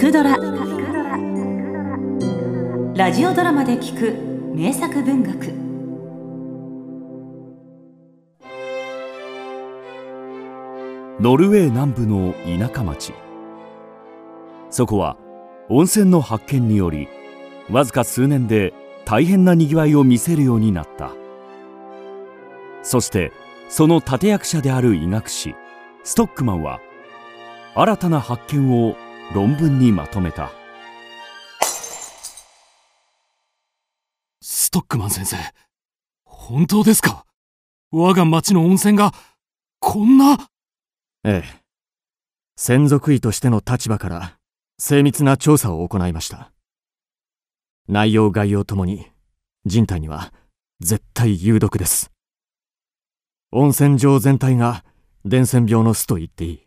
くドラ」ラジオドラマで聞く名作文学。ノルウェー南部の田舎町。そこは温泉の発見によりわずか数年で大変なにぎわいを見せるようになった。そしてその立役者である医学士ストックマンは新たな発見を論文にまとめた。ストックマン先生本当ですか？我が町の温泉がこんな？ええ。専属医としての立場から精密な調査を行いました。内容概要ともに人体には絶対有毒です。温泉場全体が伝染病の巣と言っていい。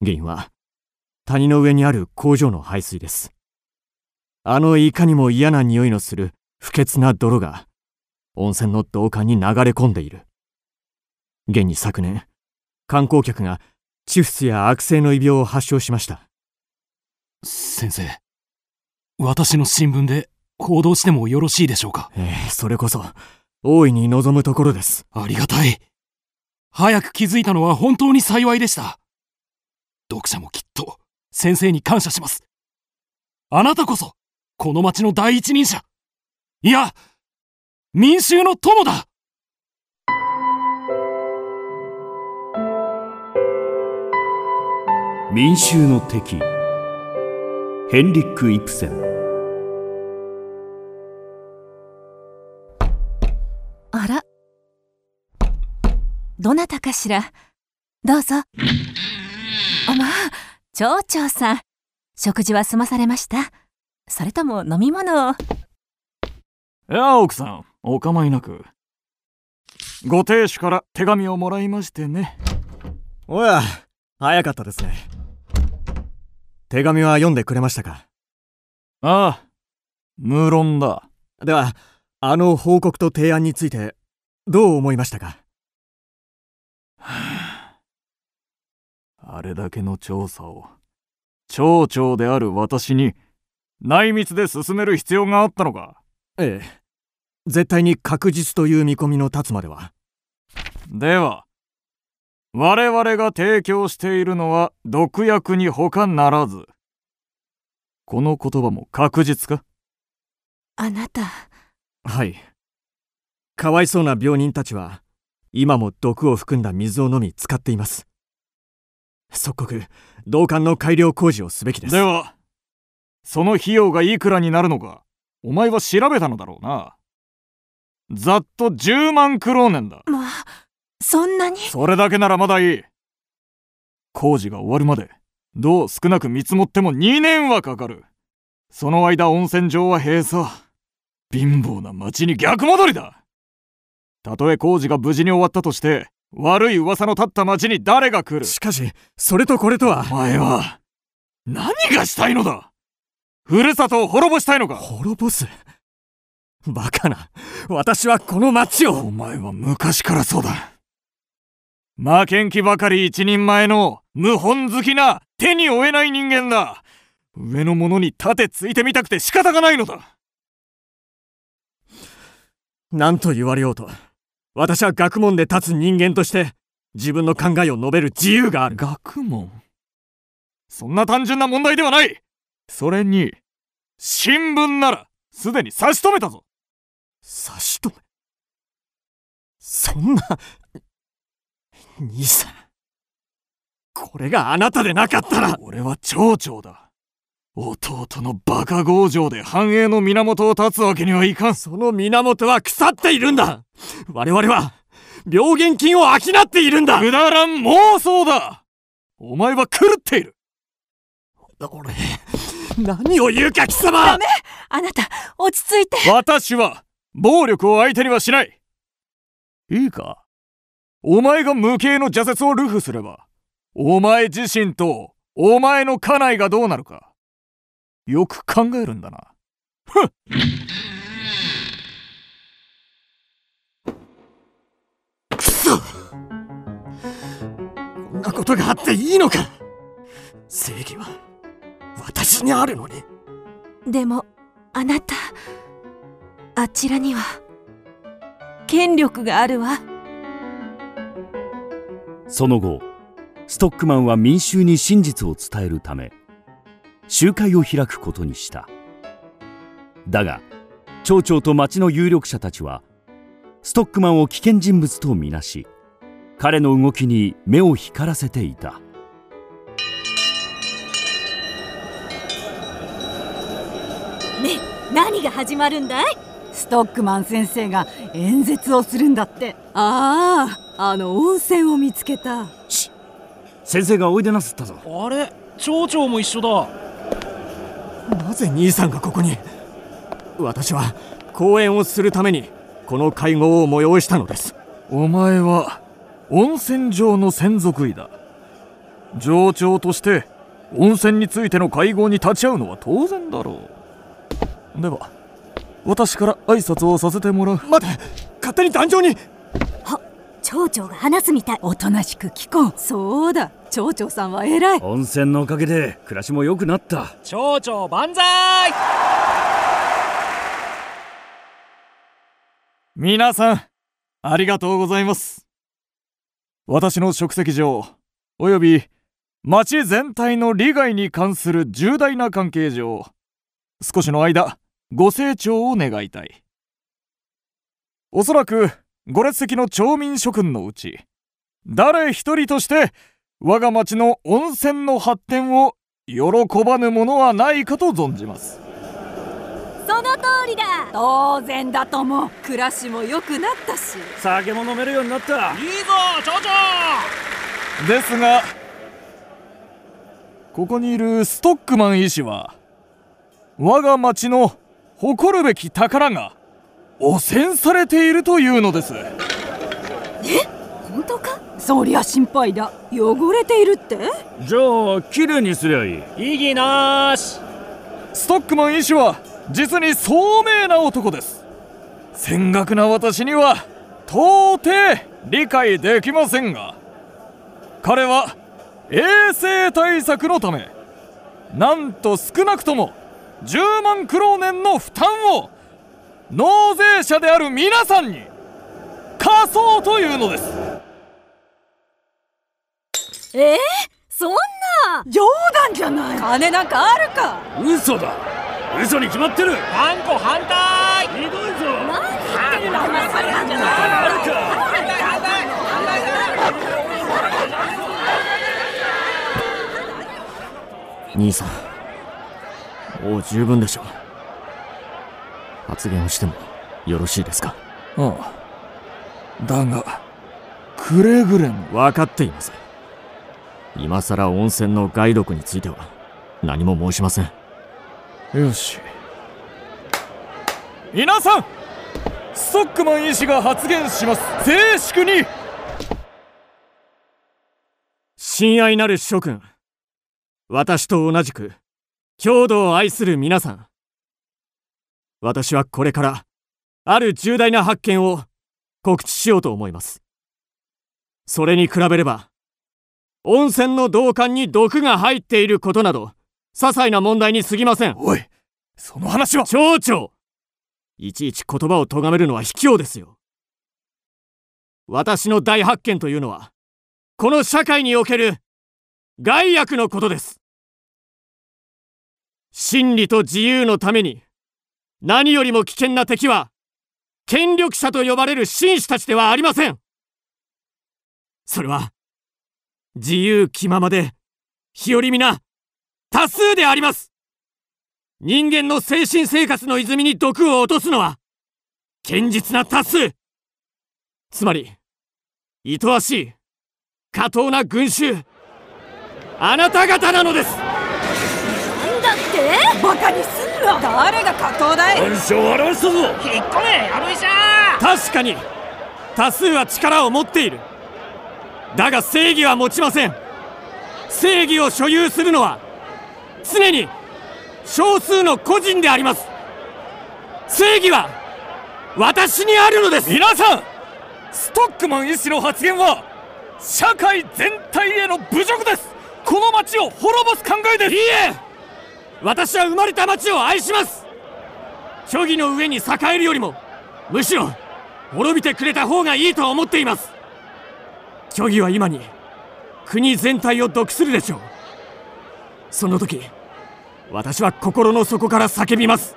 原因は谷の上にある工場の排水です。あのいかにも嫌な匂いのする不潔な泥が温泉の導管に流れ込んでいる。現に昨年観光客がチフスや悪性の胃病を発症しました。先生私の新聞で報道してもよろしいでしょうか？ええそれこそ大いに望むところです。ありがたい。早く気づいたのは本当に幸いでした。読者もきっと先生に感謝します。あなたこそこの町の第一人者。いや民衆の友だ。民衆の敵。ヘンリック・イプセン。あら。どなたかしら。どうぞ。あまあ町長さん。食事は済まされました。それとも飲み物を。いや奥さんお構いなく。ご亭主から手紙をもらいましてね。おや早かったですね。手紙は読んでくれましたか？ああ無論だ。ではあの報告と提案についてどう思いましたか？あれだけの調査を。町長である私に内密で進める必要があったのか？ええ。絶対に確実という見込みの立つまでは。では我々が提供しているのは毒薬に他ならず。この言葉も確実か？あなた。はい。かわいそうな病人たちは今も毒を含んだ水を飲み使っています即刻導管の改良工事をすべきです。ではその費用がいくらになるのかお前は調べたのだろうな。ざっと10万クローネンだ。まあそんなに？それだけならまだいい。工事が終わるまでどう少なく見積もっても2年はかかる。その間温泉場は閉鎖。貧乏な町に逆戻りだ。たとえ工事が無事に終わったとして悪い噂の立った町に誰が来る？しかしそれとこれとは。お前は何がしたいのだ？ふるさとを滅ぼしたいのか？滅ぼす？バカな。私はこの町を。お前は昔からそうだ。負けん気ばかり一人前の謀反好きな手に負えない人間だ。上の者に盾ついてみたくて仕方がないのだ。何と言われようと私は学問で立つ人間として自分の考えを述べる自由がある。学問？そんな単純な問題ではない。それに新聞ならすでに差し止めたぞ。差し止め？そんな兄さん。これがあなたでなかったら。俺は町長だ弟のバカ強情で繁栄の源を断つわけにはいかん。その源は腐っているんだ。我々は病原菌を商っているんだ。くだらん妄想だ。お前は狂っている。俺何を言うか貴様。ダメ。あなた落ち着いて。私は暴力を相手にはしない。いいか？お前が無形の邪説を流布すればお前自身とお前の家内がどうなるかよく考えるんだな。ふっ。くそ。こんなことがあっていいのか。正義は私にあるのに。でもあなたあちらには権力があるわ。その後ストックマンは民衆に真実を伝えるため集会を開くことにした。だが町長と町の有力者たちはストックマンを危険人物とみなし彼の動きに目を光らせていた。ね何が始まるんだい？ストックマン先生が演説をするんだって。あああの温泉を見つけた。先生がおいでなすったぞ。あれ町長も一緒だなぜ兄さんがここに？私は講演をするためにこの会合を催したのです。お前は温泉城の専属医だ。城長として温泉についての会合に立ち会うのは当然だろう。では私から挨拶をさせてもらう。待て勝手に壇上に町長が話すみたい。おとなしく聞こう。そうだ。町長さんは偉い。温泉のおかげで暮らしも良くなった。町長万歳！皆さんありがとうございます。私の職責上および町全体の利害に関する重大な関係上少しの間ご清聴を願いたい。おそらくご列席の町民諸君のうち誰一人として我が町の温泉の発展を喜ばぬものはないかと存じます。その通りだ。当然だとも。暮らしも良くなったし。酒も飲めるようになった。いいぞ町長。ですがここにいるストックマン医師は我が町の誇るべき宝が汚染されているというのです。本当か？そりゃ心配だ。汚れているって？じゃあきれいにすりゃいい。異議なーし。ストックマン医師は実に聡明な男です。戦学な私には到底理解できませんが彼は衛生対策のためなんと少なくとも10万クローネンの負担を納税者である皆さんに課そうというのです。えー、そんな？冗談じゃない。金なんかあるか？嘘だ。嘘に決まってる。断固反対。ひどいぞ。何言ってるのお前。それなんじゃないあるか反対反対反対兄さんもう十分でしょう発言をしてもよろしいですか？ああ。だがくれぐれも。分かっています。今さら温泉の害毒については何も申しません。よし。皆さんストックマン医師が発言します。静粛に。親愛なる諸君私と同じく郷土を愛する皆さん私はこれからある重大な発見を告知しようと思います。それに比べれば温泉の導管に毒が入っていることなど些細な問題に過ぎません。おいその話は。町長いちいち言葉を咎めるのは卑怯ですよ。私の大発見というのはこの社会における害悪のことです。真理と自由のために何よりも危険な敵は権力者と呼ばれる紳士たちではありません。それは自由気ままで日和見な多数であります。人間の精神生活の泉に毒を落とすのは堅実な多数。つまり愛おしい過当な群衆。あなた方なのです。なんだって？バカにす誰が加藤だい？本性を表したぞ。引っ込めやるいしゃ確かに。多数は力を持っている。だが正義は持ちません。正義を所有するのは常に少数の個人であります。正義は私にあるのです。皆さんストックマン医師の発言は社会全体への侮辱です。この町を滅ぼす考えです。いいえ私は生まれた町を愛します。虚偽の上に栄えるよりもむしろ滅びてくれた方がいいと思っています。虚偽は今に国全体を毒するでしょう。その時私は心の底から叫びます。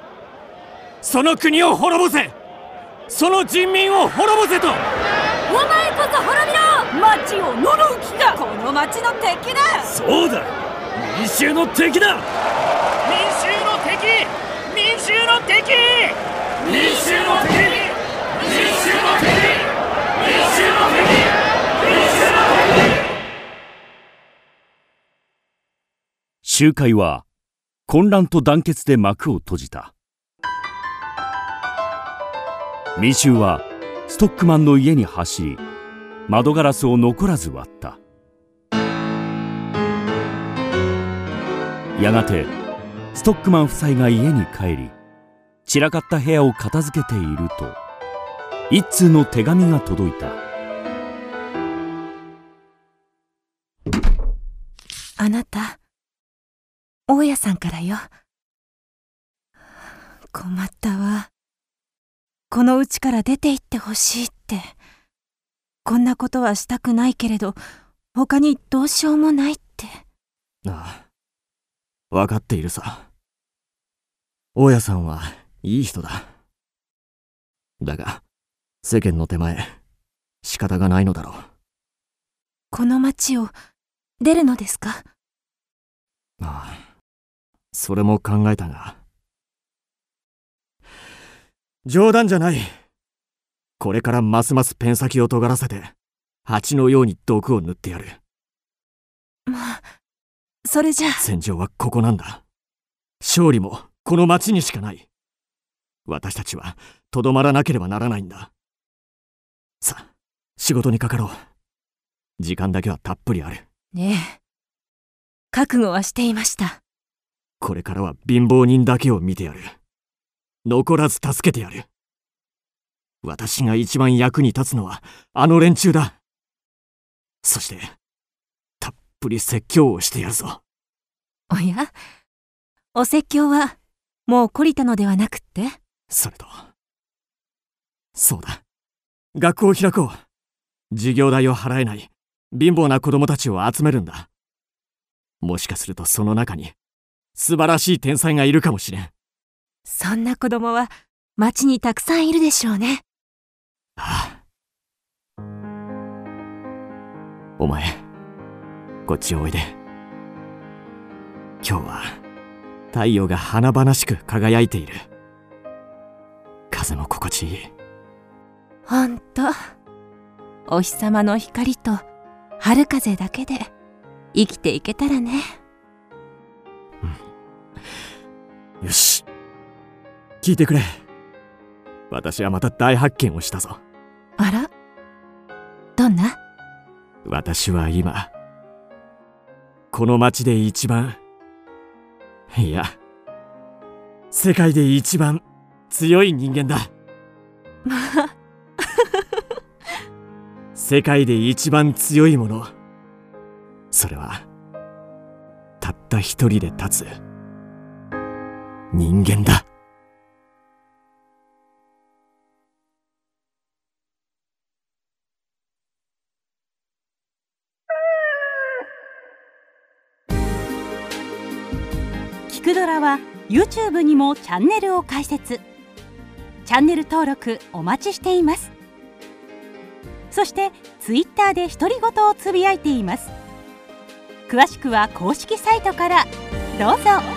その国を滅ぼせ。その人民を滅ぼせと。お前こそ滅びろ。町を呪う気か。この町の敵だ。そうだ。民衆の敵だ民衆の敵民衆の敵民衆の敵民衆の敵集会は混乱と団結で幕を閉じた。民衆はストックマンの家に走り窓ガラスを残らず割った。やがてストックマン夫妻が家に帰り散らかった部屋を片付けていると一通の手紙が届いた。あなた大家さんからよ。困ったわ。この家から出て行ってほしいって。こんなことはしたくないけれど他にどうしようもないって。ああ分かっているさ。大家さんはいい人だ。だが世間の手前仕方がないのだろう。この町を出るのですか？ああそれも考えたが。冗談じゃない。これからますますペン先を尖らせて蜂のように毒を塗ってやる。まあそれじゃ戦場はここなんだ。勝利もこの町にしかない私たちはとどまらなければならないんだ。さあ仕事にかかろう。時間だけはたっぷりある。ねえ。覚悟はしていました。これからは貧乏人だけを見てやる。残らず助けてやる。私が一番役に立つのはあの連中だ。そしてたっぷり説教をしてやるぞ。おや？お説教はもう懲りたのではなくって？それと。そうだ。学校を開こう。授業代を払えない。貧乏な子供たちを集めるんだ。もしかするとその中に素晴らしい天才がいるかもしれん。そんな子供は町にたくさんいるでしょうね。ああ。お前こっちおいで。今日は太陽が華々しく輝いている風も心地いいほんとお日様の光と春風だけで生きていけたらね。よし。聞いてくれ。私はまた大発見をしたぞ。あら？どんな？私は今この町で一番いや世界で一番強い人間だ。世界で一番強いもの。それはたった一人で立つ人間だ。キクドラは YouTube にもチャンネルを開設。チャンネル登録お待ちしています。そしてツイッターで独り言をつぶやいています。詳しくは公式サイトからどうぞ。